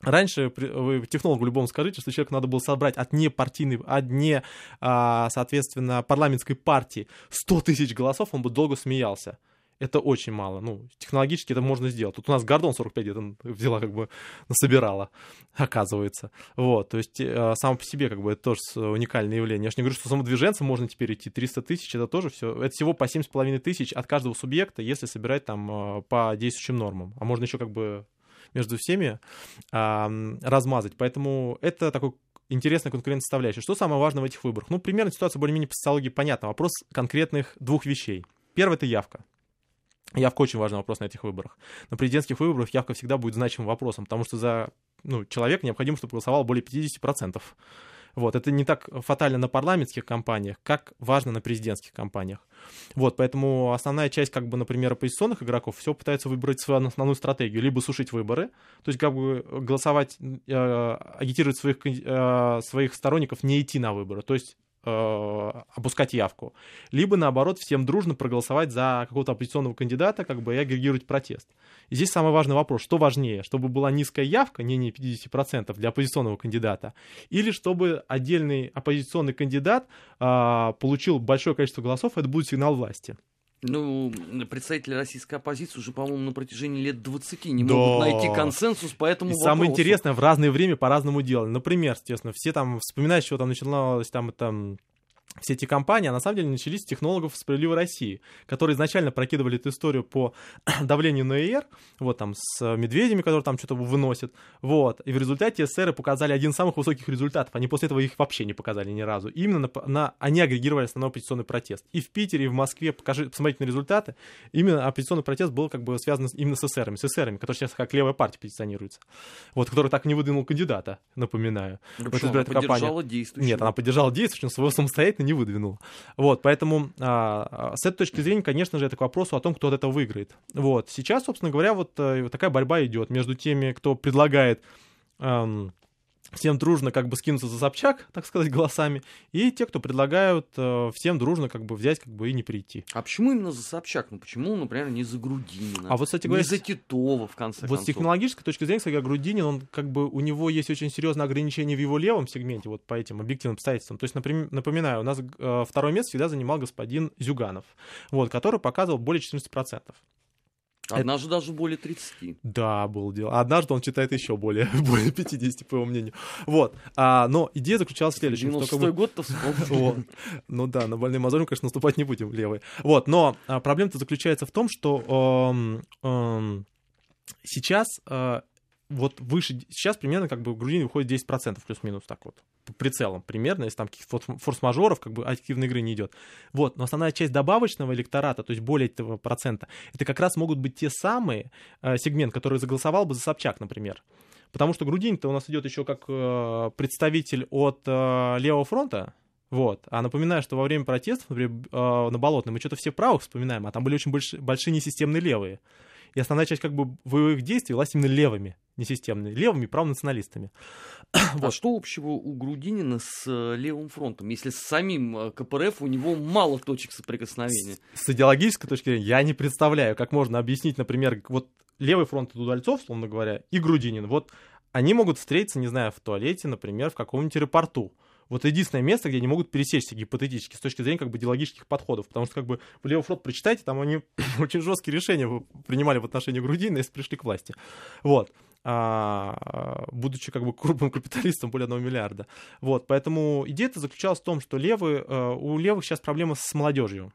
Раньше вы технологу любому скажите, что человеку надо было собрать от непартийной, от не, а, соответственно, парламентской партии 100 тысяч голосов, он бы долго смеялся это очень мало. Ну, технологически это можно сделать. Тут у нас Гордон 45 где-то взяла, как бы насобирала, оказывается. Вот, то есть э, само по себе, как бы, это тоже уникальное явление. Я же не говорю, что самодвиженцам можно теперь идти 300 тысяч, это тоже все. Это всего по 7,5 тысяч от каждого субъекта, если собирать там э, по действующим нормам. А можно еще как бы между всеми э, размазать. Поэтому это такой интересная конкурентная составляющая. Что самое важное в этих выборах? Ну, примерно ситуация более-менее по социологии понятна. Вопрос конкретных двух вещей. Первое — это явка. Явка очень важный вопрос на этих выборах. На президентских выборах явка всегда будет значимым вопросом, потому что за ну, человека необходимо, чтобы голосовало более 50%. Вот, это не так фатально на парламентских кампаниях, как важно на президентских кампаниях. Вот, поэтому основная часть, как бы, например, оппозиционных игроков все пытаются выбрать свою основную стратегию. Либо сушить выборы, то есть как бы голосовать, э, агитировать своих, э, своих сторонников не идти на выборы. То есть э, опускать явку, либо, наоборот, всем дружно проголосовать за какого-то оппозиционного кандидата, как бы, и агрегировать протест. И здесь самый важный вопрос, что важнее, чтобы была низкая явка, не не 50% для оппозиционного кандидата, или чтобы отдельный оппозиционный кандидат э, получил большое количество голосов, это будет сигнал власти. Ну, представители российской оппозиции уже, по-моему, на протяжении лет 20 не да. могут найти консенсус по этому И вопросу. самое интересное, в разное время по-разному делали. Например, естественно, все там вспоминают, что там начиналось там это все эти кампании, а на самом деле начались с технологов «Справедливой России», которые изначально прокидывали эту историю по давлению на ИР, вот там с медведями, которые там что-то выносят, вот, и в результате СССР показали один из самых высоких результатов, они после этого их вообще не показали ни разу, и именно на, на, они агрегировали основной оппозиционный протест. И в Питере, и в Москве, покажи, посмотрите на результаты, именно оппозиционный протест был как бы связан именно с СССРами, с СССРами, которые сейчас как левая партия позиционируется, вот, который так не выдвинул кандидата, напоминаю. Да вот, она поддержала действующего. Нет, она поддержала действующего, своего самостоятельно не выдвинул. Вот, поэтому а, с этой точки зрения, конечно же, это к вопросу о том, кто от этого выиграет. Вот, сейчас, собственно говоря, вот, э, вот такая борьба идет между теми, кто предлагает эм, всем дружно как бы скинуться за Собчак, так сказать, голосами, и те, кто предлагают э, всем дружно как бы взять как бы и не прийти. А почему именно за Собчак? Ну почему, например, не за Грудинина? А вот, кстати говоря, не за Титова, в конце вот концов? с технологической точки зрения, кстати, Грудинин, он как бы, у него есть очень серьезное ограничение в его левом сегменте, вот по этим объективным обстоятельствам. То есть, например, напоминаю, у нас э, второе место всегда занимал господин Зюганов, вот, который показывал более 14%. Однажды это... даже более 30. Да, было дело. Однажды он читает еще более, более 50, по его мнению. Вот. А, но идея заключалась в следующем. 96 бы... год-то вот. Ну да, на больные мозоли, конечно, наступать не будем, левые. Вот, но а, проблема-то заключается в том, что сейчас э, вот выше, сейчас примерно как бы в Грузинии выходит 10% плюс-минус так вот, по прицелам примерно, если там каких-то форс-мажоров, как бы активной игры не идет. Вот, но основная часть добавочного электората, то есть более этого процента, это как раз могут быть те самые э, сегмент, который заголосовал бы за Собчак, например. Потому что Грудинин-то у нас идет еще как э, представитель от э, левого фронта, вот. А напоминаю, что во время протестов, например, э, на Болотной, мы что-то все правых вспоминаем, а там были очень большие, большие несистемные левые. И основная часть как бы боевых действий велась именно левыми, несистемными, левыми правонационалистами. вот. А что общего у Грудинина с э, левым фронтом, если с самим э, КПРФ у него мало точек соприкосновения? С, с идеологической точки зрения я не представляю, как можно объяснить, например, вот левый фронт Удальцов, условно говоря, и Грудинин. Вот они могут встретиться, не знаю, в туалете, например, в каком-нибудь аэропорту вот единственное место, где они могут пересечься гипотетически с точки зрения как бы идеологических подходов. Потому что как бы в Левый фронт прочитайте, там они очень жесткие решения принимали в отношении Грудина, если пришли к власти. Вот. А, будучи как бы крупным капиталистом более одного миллиарда. Вот, поэтому идея-то заключалась в том, что левые, э, у левых сейчас проблема с молодежью.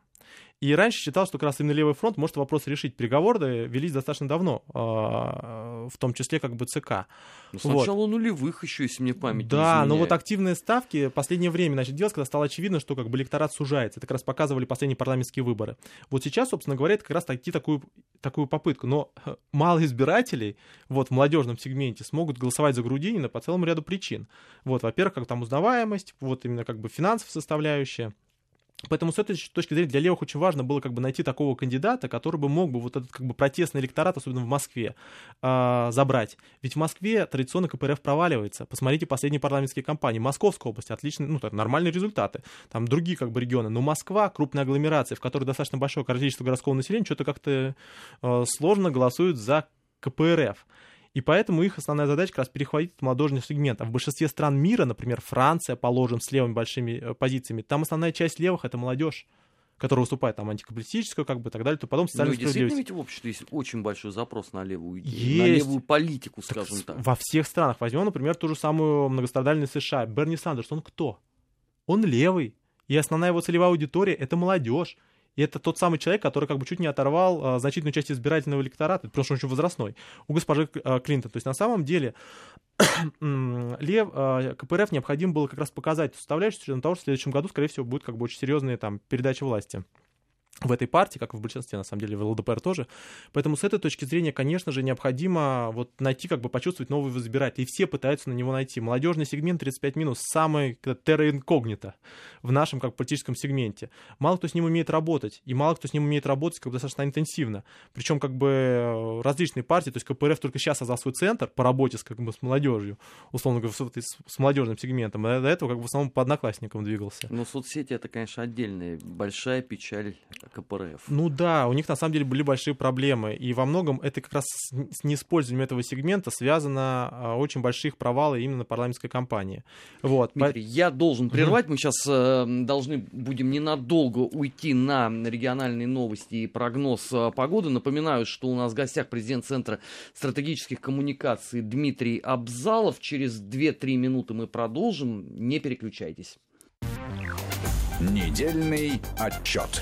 И раньше считал, что как раз именно левый фронт может вопрос решить. Переговоры велись достаточно давно, а, в том числе как бы ЦК. Ну, с начала вот. нулевых еще, если мне память Да, но вот активные ставки последнее время начали делать, когда стало очевидно, что как бы электорат сужается. Это как раз показывали последние парламентские выборы. Вот сейчас, собственно говоря, это как раз найти такую, такую попытку. Но э, мало избирателей вот, в молодежном сегменте смогут голосовать за Грудинина по целому ряду причин. Вот, во-первых, как там узнаваемость, вот именно как бы финансовая составляющая. Поэтому с этой точки зрения для левых очень важно было как бы найти такого кандидата, который бы мог бы вот этот как бы протестный электорат, особенно в Москве, э, забрать. Ведь в Москве традиционно КПРФ проваливается. Посмотрите последние парламентские кампании. Московская область, отличные, ну, так, нормальные результаты. Там другие как бы регионы. Но Москва, крупная агломерация, в которой достаточно большое количество городского населения, что-то как-то э, сложно голосуют за КПРФ. И поэтому их основная задача как раз перехватить молодежный сегмент. А в большинстве стран мира, например, Франция, положим, с левыми большими э, позициями, там основная часть левых — это молодежь которая выступает там антикапиталистическую, как бы и так далее, то потом социальную ну, действительно ведь в обществе есть очень большой запрос на левую идею, есть. на левую политику, скажем так. так. Во всех странах. Возьмем, например, ту же самую многострадальную США. Берни Сандерс, он кто? Он левый. И основная его целевая аудитория — это молодежь. И это тот самый человек, который как бы чуть не оторвал а, значительную часть избирательного электората, потому что он очень возрастной, у госпожи а, Клинтон. То есть на самом деле Лев, а, КПРФ необходимо было как раз показать составляющую, для того, что в следующем году, скорее всего, будет как бы очень серьезная там передача власти. В этой партии, как и в большинстве, на самом деле, в ЛДПР тоже. Поэтому с этой точки зрения, конечно же, необходимо вот найти, как бы почувствовать новый избиратель. И все пытаются на него найти. Молодежный сегмент 35 минус, самый терра инкогнито в нашем как политическом сегменте. Мало кто с ним умеет работать, и мало кто с ним умеет работать как бы достаточно интенсивно. Причем как бы различные партии, то есть КПРФ только сейчас создал свой центр по работе с, как бы, с молодежью, условно говоря, с, с молодежным сегментом. А до этого как бы в основном по одноклассникам двигался. Но соцсети это, конечно, отдельная большая печаль КПРФ. Ну да, у них на самом деле были большие проблемы, и во многом это как раз с неиспользованием этого сегмента связано а, очень больших провалы именно парламентской кампании. Вот. Дмитрий, я должен прервать, мы сейчас э, должны будем ненадолго уйти на региональные новости и прогноз э, погоды. Напоминаю, что у нас в гостях президент Центра стратегических коммуникаций Дмитрий Абзалов. Через 2-3 минуты мы продолжим, не переключайтесь. Недельный отчет.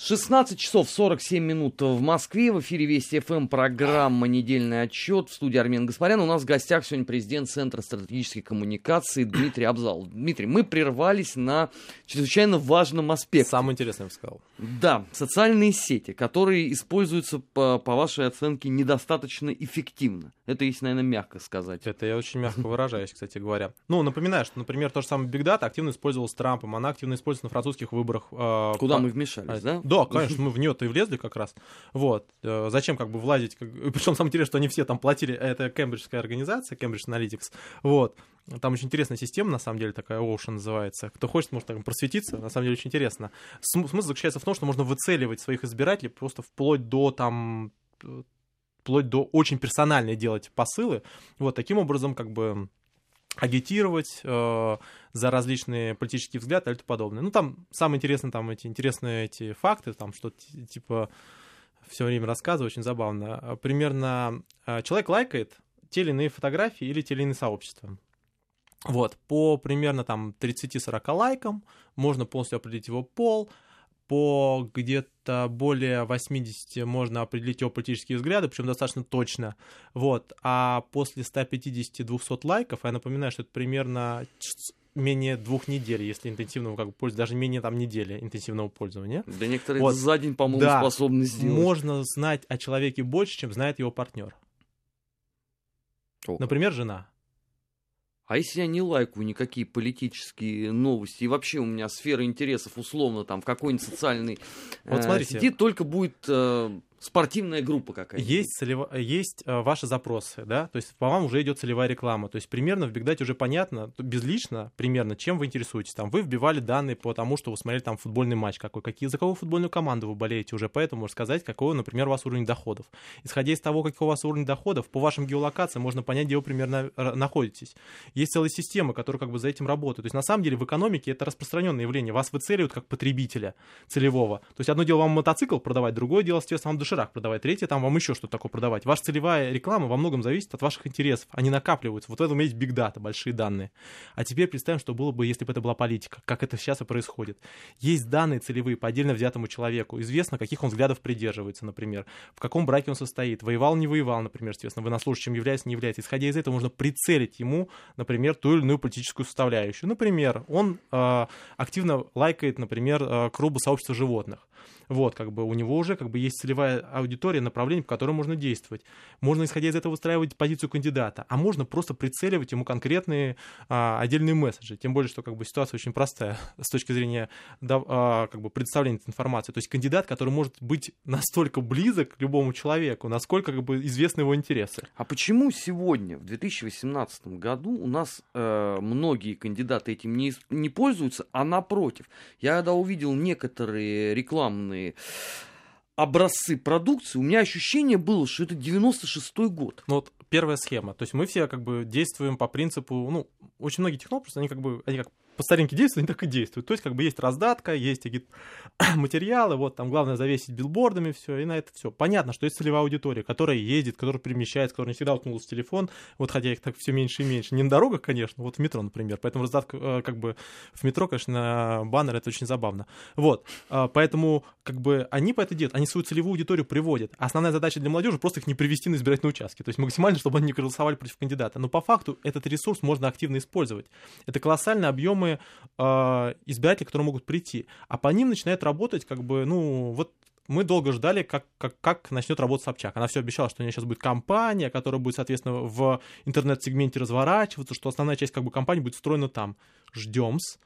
16 часов 47 минут в Москве. В эфире Вести ФМ программа «Недельный отчет». В студии Армен Гаспарян. У нас в гостях сегодня президент Центра стратегической коммуникации Дмитрий Абзал. Дмитрий, мы прервались на чрезвычайно важном аспекте. Самое интересное, я бы сказал. Да, социальные сети, которые используются, по, по вашей оценке, недостаточно эффективно. Это, если, наверное, мягко сказать. Это я очень мягко выражаюсь, кстати говоря. Ну, напоминаю, что, например, то же самое Big Data активно использовалась Трампом. Она активно используется на французских выборах. Э, Куда по... мы вмешались, да? Да, конечно, мы в нее-то и влезли как раз. Вот. Э, зачем как бы влазить? Причем самое интересное, что они все там платили, это кембриджская организация, Cambridge Analytics. Вот. Там очень интересная система, на самом деле, такая Ocean называется. Кто хочет, может там просветиться, на самом деле очень интересно. Смысл заключается в том, что можно выцеливать своих избирателей просто вплоть до там вплоть до очень персональной делать посылы. Вот таким образом, как бы агитировать э, за различные политические взгляды и тому подобное. Ну, там самое интересное, там эти интересные эти факты, там что типа все время рассказываю, очень забавно. Примерно э, человек лайкает те или иные фотографии или те или иные сообщества. Вот, по примерно там 30-40 лайкам можно полностью определить его пол, по где-то более 80 можно определить его политические взгляды, причем достаточно точно. Вот. А после 150-200 лайков, я напоминаю, что это примерно менее двух недель, если интенсивного как бы пользования, даже менее там недели интенсивного пользования. Да некоторые вот. за день, по-моему, да. способны сделать. Можно знать о человеке больше, чем знает его партнер. О. Например, жена. А если я не лайкаю никакие политические новости, и вообще у меня сфера интересов условно там в какой-нибудь социальной вот э, сети только будет э, спортивная группа какая-то. Есть, целево... есть э, ваши запросы, да, то есть по вам уже идет целевая реклама, то есть примерно в Бигдате уже понятно, безлично примерно, чем вы интересуетесь. Там вы вбивали данные по тому, что вы смотрели там футбольный матч какой, какие, за какую футбольную команду вы болеете, уже поэтому можно сказать, какой, например, у вас уровень доходов. Исходя из того, какой у вас уровень доходов, по вашим геолокациям можно понять, где вы примерно э, находитесь. Есть целая система, которая как бы за этим работает. То есть на самом деле в экономике это распространенное явление. Вас выцеливают как потребителя целевого. То есть одно дело вам мотоцикл продавать, другое дело, соответственно, вам доширак продавать, третье там вам еще что-то такое продавать. Ваша целевая реклама во многом зависит от ваших интересов. Они накапливаются. Вот в этом есть биг дата, большие данные. А теперь представим, что было бы, если бы это была политика, как это сейчас и происходит. Есть данные целевые по отдельно взятому человеку. Известно, каких он взглядов придерживается, например, в каком браке он состоит, воевал, не воевал, например, соответственно, военнослужащим является, не является. Исходя из этого, можно прицелить ему, например, ту или иную политическую составляющую. Например, он э, активно лайкает, например, э, клубы сообщества животных. Вот, как бы у него уже как бы есть целевая аудитория, направление, по которому можно действовать. Можно, исходя из этого, выстраивать позицию кандидата, а можно просто прицеливать ему конкретные а, отдельные месседжи. Тем более, что как бы ситуация очень простая с точки зрения да, а, как бы представления этой информации. То есть кандидат, который может быть настолько близок к любому человеку, насколько как бы известны его интересы. А почему сегодня, в 2018 году, у нас э, многие кандидаты этим не, не пользуются, а напротив? Я когда увидел некоторые рекламные разные образцы продукции, у меня ощущение было, что это 96-й год. Ну вот первая схема. То есть мы все как бы действуем по принципу, ну, очень многие технологии, они как бы, они как по старинке действуют, они так и действуют. То есть, как бы есть раздатка, есть материалы, вот там главное завесить билбордами все, и на это все. Понятно, что есть целевая аудитория, которая ездит, которая перемещается, которая не всегда уткнулась в телефон, вот хотя их так все меньше и меньше. Не на дорогах, конечно, вот в метро, например. Поэтому раздатка, э, как бы в метро, конечно, баннер это очень забавно. Вот, а, поэтому как бы они по это делают, они свою целевую аудиторию приводят. Основная задача для молодежи просто их не привести на избирательные участки, то есть максимально, чтобы они не голосовали против кандидата. Но по факту этот ресурс можно активно использовать. Это колоссальные объемы э, избирателей, которые могут прийти. А по ним начинает работать, как бы, ну, вот мы долго ждали, как, как, как начнет работать Собчак. Она все обещала, что у нее сейчас будет компания, которая будет, соответственно, в интернет-сегменте разворачиваться, что основная часть как бы компании будет встроена там. Ждем-с.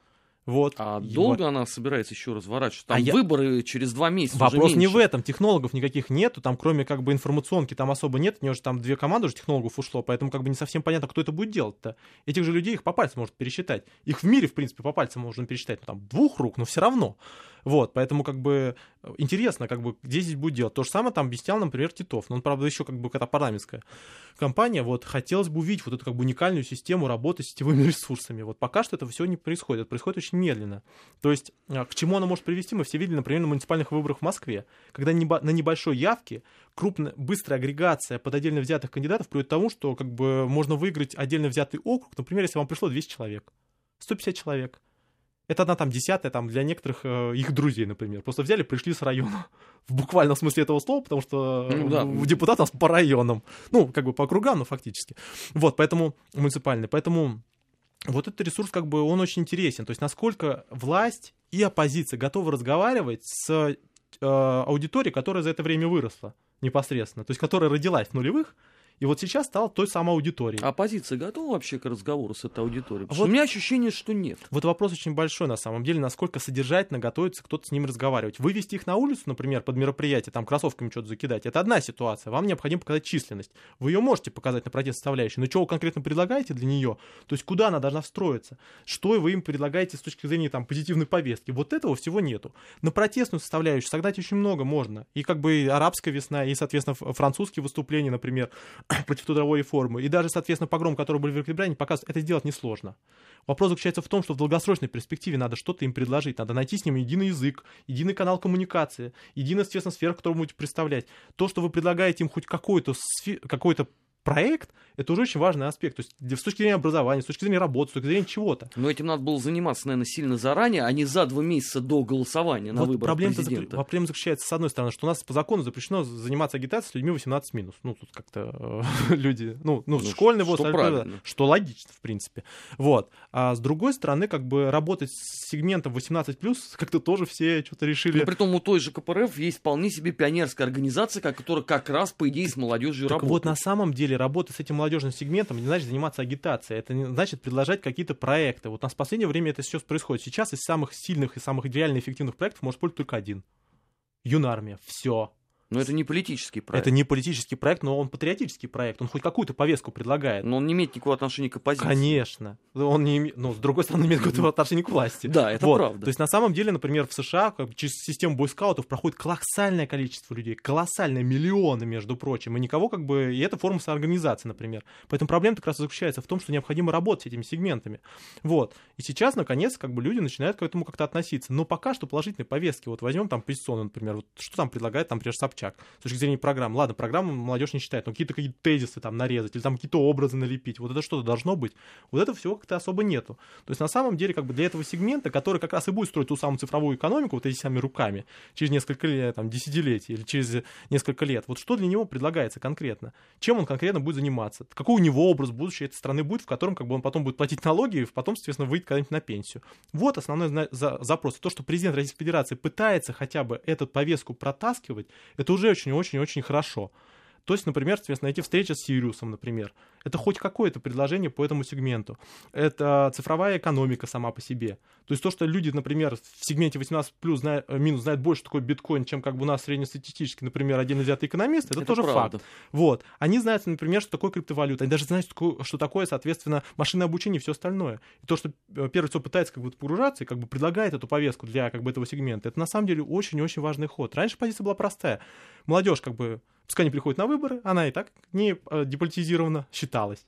Вот. А долго она собирается еще разворачивать? Там а выборы я... через два месяца. Вопрос не в этом. Технологов никаких нету. Там, кроме как бы информационки, там особо нет. У нее же там две команды уже технологов ушло, поэтому как бы не совсем понятно, кто это будет делать-то. Этих же людей их по пальцам может пересчитать. Их в мире, в принципе, по пальцам можно пересчитать. Ну, там двух рук, но все равно. Вот, поэтому как бы интересно, как бы, где здесь будет делать. То же самое там объяснял, например, Титов. Но он, правда, еще как бы какая-то парламентская компания. Вот, хотелось бы увидеть вот эту как бы уникальную систему работы с сетевыми ресурсами. Вот пока что это все не происходит. Это происходит очень медленно. То есть, а, к чему оно может привести, мы все видели, например, на муниципальных выборах в Москве. Когда на небольшой явке крупная, быстрая агрегация под отдельно взятых кандидатов приводит к тому, что как бы можно выиграть отдельно взятый округ. Например, если вам пришло 200 человек, 150 человек это одна там десятая там для некоторых э, их друзей, например. Просто взяли, пришли с района. В буквальном смысле этого слова, потому что ну, да. депутат у нас по районам. Ну, как бы по округам, но фактически. Вот, поэтому муниципальный. Поэтому вот этот ресурс, как бы, он очень интересен. То есть, насколько власть и оппозиция готовы разговаривать с э, аудиторией, которая за это время выросла непосредственно. То есть, которая родилась в нулевых, и вот сейчас стал той самой аудиторией. А оппозиция готова вообще к разговору с этой аудиторией? вот, у меня ощущение, что нет. Вот вопрос очень большой на самом деле, насколько содержательно готовится кто-то с ним разговаривать. Вывести их на улицу, например, под мероприятие, там кроссовками что-то закидать, это одна ситуация. Вам необходимо показать численность. Вы ее можете показать на протест составляющей, но что вы конкретно предлагаете для нее? То есть куда она должна встроиться? Что вы им предлагаете с точки зрения там, позитивной повестки? Вот этого всего нету. На протестную составляющую согнать очень много можно. И как бы арабская весна, и, соответственно, французские выступления, например, против трудовой реформы, и даже, соответственно, погром, который был в Великобритании, показывает, это сделать несложно. Вопрос заключается в том, что в долгосрочной перспективе надо что-то им предложить, надо найти с ним единый язык, единый канал коммуникации, единая, естественно, сфера, которую будете представлять. То, что вы предлагаете им хоть какой-то, какой-то проект — это уже очень важный аспект. То есть с точки зрения образования, с точки зрения работы, с точки зрения чего-то. Но этим надо было заниматься, наверное, сильно заранее, а не за два месяца до голосования на вот выборах проблема президента. Проблема заключается, с одной стороны, что у нас по закону запрещено заниматься агитацией с людьми 18 минус. Ну, тут как-то э, люди, ну, ну, ну школьный возраст, что, что логично, в принципе. Вот. А с другой стороны, как бы работать с сегментом 18 плюс как-то тоже все что-то решили. Но при том у той же КПРФ есть вполне себе пионерская организация, которая как раз, по идее, с молодежью так работает. вот, на самом деле, работа с этим молодежным сегментом не значит заниматься агитацией, это не значит предложить какие-то проекты. Вот у нас в последнее время это сейчас происходит. Сейчас из самых сильных и самых реально эффективных проектов может быть только один. Юнармия. Все. Но это не политический проект. Это не политический проект, но он патриотический проект. Он хоть какую-то повестку предлагает. Но он не имеет никакого отношения к оппозиции. Конечно. Он не имеет, ну, с другой стороны, имеет какое-то отношение к власти. Да, это вот. правда. То есть, на самом деле, например, в США как, через систему бойскаутов проходит колоссальное количество людей. Колоссальное, миллионы, между прочим. И никого как бы... И это форма самоорганизации, например. Поэтому проблема как раз заключается в том, что необходимо работать с этими сегментами. Вот. И сейчас, наконец, как бы люди начинают к этому как-то относиться. Но пока что положительные повестки. Вот возьмем там позиционно, например. Вот что там предлагает, там, например, Собчак Собчак, с точки зрения программ. Ладно, программу молодежь не считает, но какие-то какие тезисы там нарезать, или там какие-то образы налепить, вот это что-то должно быть. Вот этого всего как-то особо нету. То есть на самом деле как бы для этого сегмента, который как раз и будет строить ту самую цифровую экономику вот этими самыми руками через несколько лет, там, десятилетий или через несколько лет, вот что для него предлагается конкретно? Чем он конкретно будет заниматься? Какой у него образ будущей этой страны будет, в котором как бы он потом будет платить налоги и потом, соответственно, выйдет когда-нибудь на пенсию? Вот основной запрос. То, что президент Российской Федерации пытается хотя бы эту повестку протаскивать, это уже очень-очень-очень очень хорошо. То есть, например, соответственно, найти встречу с Сириусом, например. Это хоть какое-то предложение по этому сегменту. Это цифровая экономика сама по себе. То есть то, что люди, например, в сегменте 18 плюс знают, э, минус знают больше такой биткоин, чем как бы у нас среднестатистически, например, отдельно взятый экономист, это, это тоже правда. факт. Вот. Они знают, например, что такое криптовалюта. Они даже знают, что такое, что такое соответственно, машинное обучение и все остальное. И то, что э, первый кто пытается как бы погружаться и как бы предлагает эту повестку для как бы этого сегмента, это на самом деле очень-очень важный ход. Раньше позиция была простая. Молодежь как бы Пускай не приходит на выборы, она и так не э, деполитизирована считалась.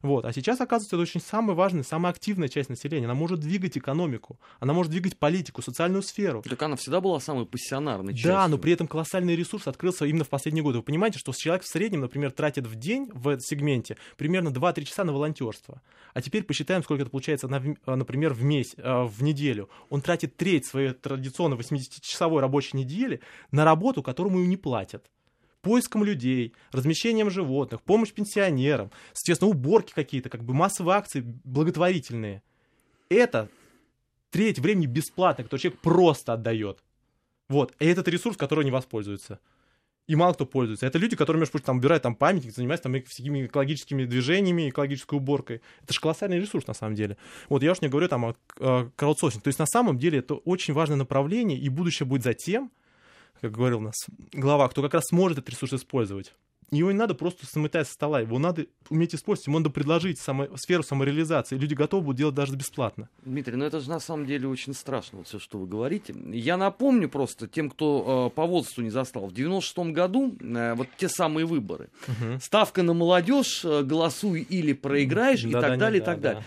Вот. А сейчас, оказывается, это очень самая важная, самая активная часть населения. Она может двигать экономику, она может двигать политику, социальную сферу. Так она всегда была самой пассионарной частью. Да, но при этом колоссальный ресурс открылся именно в последние годы. Вы понимаете, что человек в среднем, например, тратит в день в этом сегменте примерно 2-3 часа на волонтерство. А теперь посчитаем, сколько это получается, на, например, в месяц, э, в неделю. Он тратит треть своей традиционной 80-часовой рабочей недели на работу, которому ему не платят поиском людей, размещением животных, помощь пенсионерам, соответственно, уборки какие-то, как бы массовые акции благотворительные. Это треть времени бесплатно, который человек просто отдает. Вот. И этот ресурс, который не воспользуется. И мало кто пользуется. Это люди, которые, между прочим, там убирают там памятник, занимаются там всякими экологическими движениями, экологической уборкой. Это же колоссальный ресурс, на самом деле. Вот я уж не говорю там о, о краудсорсинге. То есть, на самом деле, это очень важное направление, и будущее будет за тем, как говорил у нас глава, кто как раз сможет этот ресурс использовать. Его не надо просто смытать со стола, его надо уметь использовать, ему надо предложить само, сферу самореализации. Люди готовы будут делать даже бесплатно. Дмитрий, ну это же на самом деле очень страшно, вот все, что вы говорите. Я напомню просто тем, кто э, по возрасту не застал. В 96-м году э, вот те самые выборы. Угу. Ставка на молодежь, э, голосуй или проиграешь, да, и так да, далее, и так да, далее.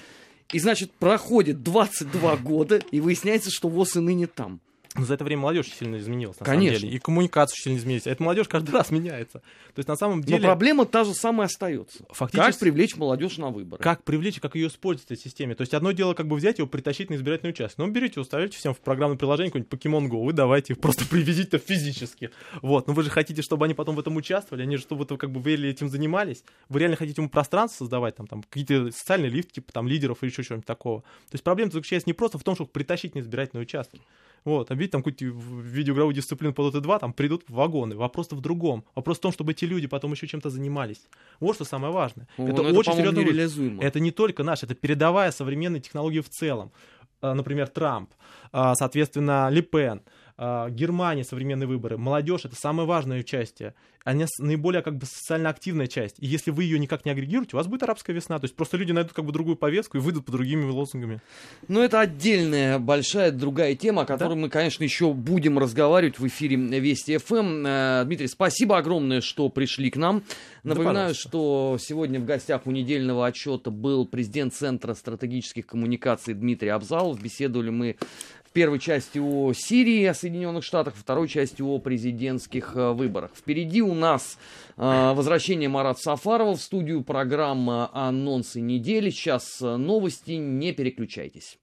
И значит, проходит 22 года, и выясняется, что ВОЗ и ныне там. Но за это время молодежь сильно изменилась, на Конечно. самом деле. И коммуникация сильно изменилась. Эта молодежь каждый раз меняется. То есть на самом деле... Но проблема та же самая остается. Фактически... Как привлечь молодежь на выборы? Как привлечь и как ее использовать в этой системе. То есть одно дело как бы взять его, притащить на избирательный участок. Ну, берите, уставите всем в программное приложение какой-нибудь Pokemon Go, вы давайте их просто привезите физически. Вот. Но вы же хотите, чтобы они потом в этом участвовали, они же чтобы вы как бы вы этим занимались. Вы реально хотите ему пространство создавать, там, там какие-то социальные лифты, типа там лидеров или еще чего-нибудь такого. То есть проблема заключается не просто в том, чтобы притащить на избирательный участок. Вот, видите, там какую-то видеоигровую дисциплину по Dota 2, там придут вагоны. Вопрос в другом. Вопрос в том, чтобы эти люди потом еще чем-то занимались. Вот что самое важное. О, это, это очень серьезно. Это не только наш, это передовая современные технологии в целом. А, например, Трамп, а, соответственно, Ли Пен. А, Германия современные выборы, молодежь это самое важное участие, они наиболее как бы социально активная часть. И если вы ее никак не агрегируете, у вас будет арабская весна. То есть просто люди найдут как бы другую повестку и выйдут по другими лозунгами. Ну, это отдельная большая другая тема, о которой да? мы, конечно, еще будем разговаривать в эфире Вести ФМ. Э, Дмитрий, спасибо огромное, что пришли к нам. Напоминаю, да, что сегодня в гостях у недельного отчета был президент Центра стратегических коммуникаций Дмитрий Абзалов. Беседовали мы первой части о Сирии, о Соединенных Штатах, второй части о президентских э, выборах. Впереди у нас э, возвращение Марат Сафарова в студию программа «Анонсы недели». Сейчас э, новости, не переключайтесь.